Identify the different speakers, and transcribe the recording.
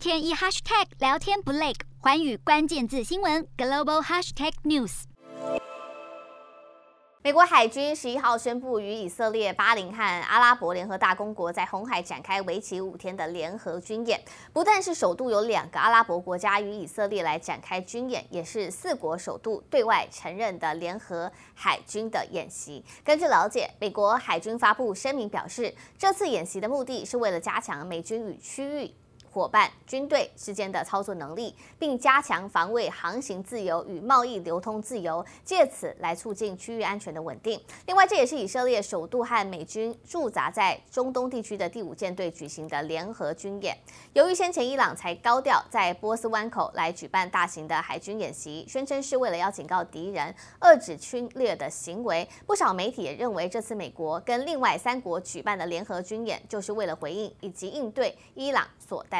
Speaker 1: 天一 hashtag 聊天不累，寰宇关键字新闻 global hashtag news。
Speaker 2: 美国海军十一号宣布，与以色列、巴林和阿拉伯联合大公国在红海展开为期五天的联合军演。不但是首度有两个阿拉伯国家与以色列来展开军演，也是四国首度对外承认的联合海军的演习。根据了解，美国海军发布声明表示，这次演习的目的是为了加强美军与区域。伙伴军队之间的操作能力，并加强防卫航行自由与贸易流通自由，借此来促进区域安全的稳定。另外，这也是以色列首度和美军驻扎在中东地区的第五舰队举行的联合军演。由于先前伊朗才高调在波斯湾口来举办大型的海军演习，宣称是为了要警告敌人，遏制侵略的行为。不少媒体也认为，这次美国跟另外三国举办的联合军演，就是为了回应以及应对伊朗所带